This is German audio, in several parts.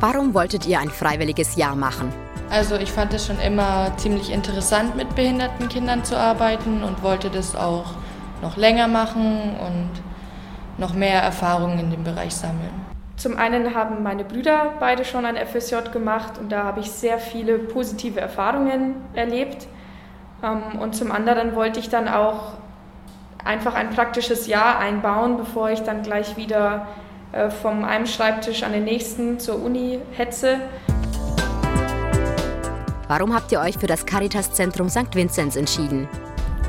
Warum wolltet ihr ein freiwilliges Jahr machen? Also ich fand es schon immer ziemlich interessant, mit behinderten Kindern zu arbeiten und wollte das auch noch länger machen und noch mehr Erfahrungen in dem Bereich sammeln. Zum einen haben meine Brüder beide schon ein FSJ gemacht und da habe ich sehr viele positive Erfahrungen erlebt. Ähm, und zum anderen wollte ich dann auch einfach ein praktisches Jahr einbauen, bevor ich dann gleich wieder äh, vom einem Schreibtisch an den nächsten zur Uni hetze. Warum habt ihr euch für das Caritas-Zentrum St. Vinzenz entschieden?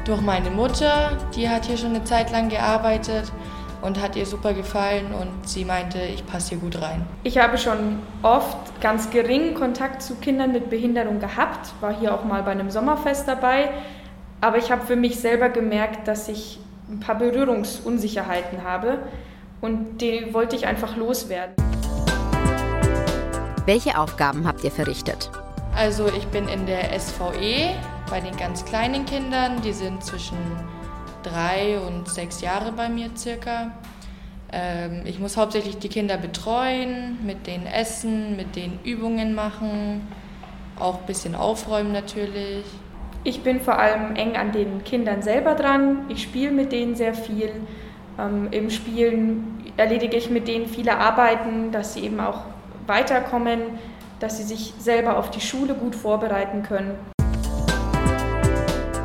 Durch meine Mutter, die hat hier schon eine Zeit lang gearbeitet und hat ihr super gefallen und sie meinte, ich passe hier gut rein. Ich habe schon oft ganz geringen Kontakt zu Kindern mit Behinderung gehabt, war hier auch mal bei einem Sommerfest dabei, aber ich habe für mich selber gemerkt, dass ich ein paar Berührungsunsicherheiten habe und die wollte ich einfach loswerden. Welche Aufgaben habt ihr verrichtet? Also ich bin in der SVE bei den ganz kleinen Kindern, die sind zwischen drei und sechs Jahre bei mir circa. Ähm, ich muss hauptsächlich die Kinder betreuen, mit denen essen, mit denen Übungen machen, auch ein bisschen aufräumen natürlich. Ich bin vor allem eng an den Kindern selber dran. Ich spiele mit denen sehr viel. Ähm, Im Spielen erledige ich mit denen viele Arbeiten, dass sie eben auch weiterkommen, dass sie sich selber auf die Schule gut vorbereiten können.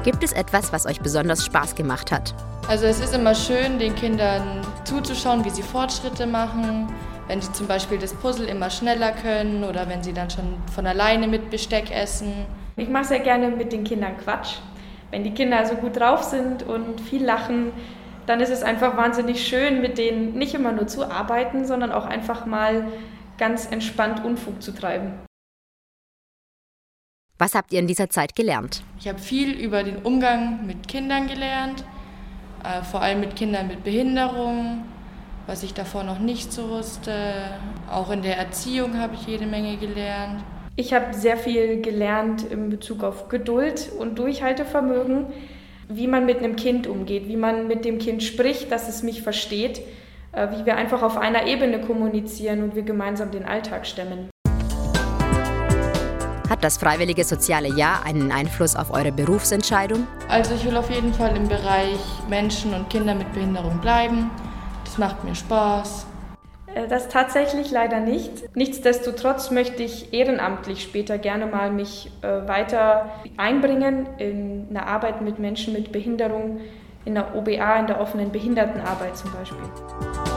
Gibt es etwas, was euch besonders Spaß gemacht hat? Also es ist immer schön, den Kindern zuzuschauen, wie sie Fortschritte machen, wenn sie zum Beispiel das Puzzle immer schneller können oder wenn sie dann schon von alleine mit Besteck essen. Ich mache sehr gerne mit den Kindern Quatsch. Wenn die Kinder also gut drauf sind und viel lachen, dann ist es einfach wahnsinnig schön, mit denen nicht immer nur zu arbeiten, sondern auch einfach mal ganz entspannt Unfug zu treiben. Was habt ihr in dieser Zeit gelernt? Ich habe viel über den Umgang mit Kindern gelernt, äh, vor allem mit Kindern mit Behinderung, was ich davor noch nicht so wusste. Auch in der Erziehung habe ich jede Menge gelernt. Ich habe sehr viel gelernt in Bezug auf Geduld und Durchhaltevermögen, wie man mit einem Kind umgeht, wie man mit dem Kind spricht, dass es mich versteht äh, wie wir einfach auf einer Ebene kommunizieren und wir gemeinsam den Alltag stemmen. Hat das freiwillige soziale Jahr einen Einfluss auf eure Berufsentscheidung? Also ich will auf jeden Fall im Bereich Menschen und Kinder mit Behinderung bleiben. Das macht mir Spaß. Äh, das tatsächlich leider nicht. Nichtsdestotrotz möchte ich ehrenamtlich später gerne mal mich äh, weiter einbringen in eine Arbeit mit Menschen mit Behinderung, in der OBA, in der offenen Behindertenarbeit zum Beispiel.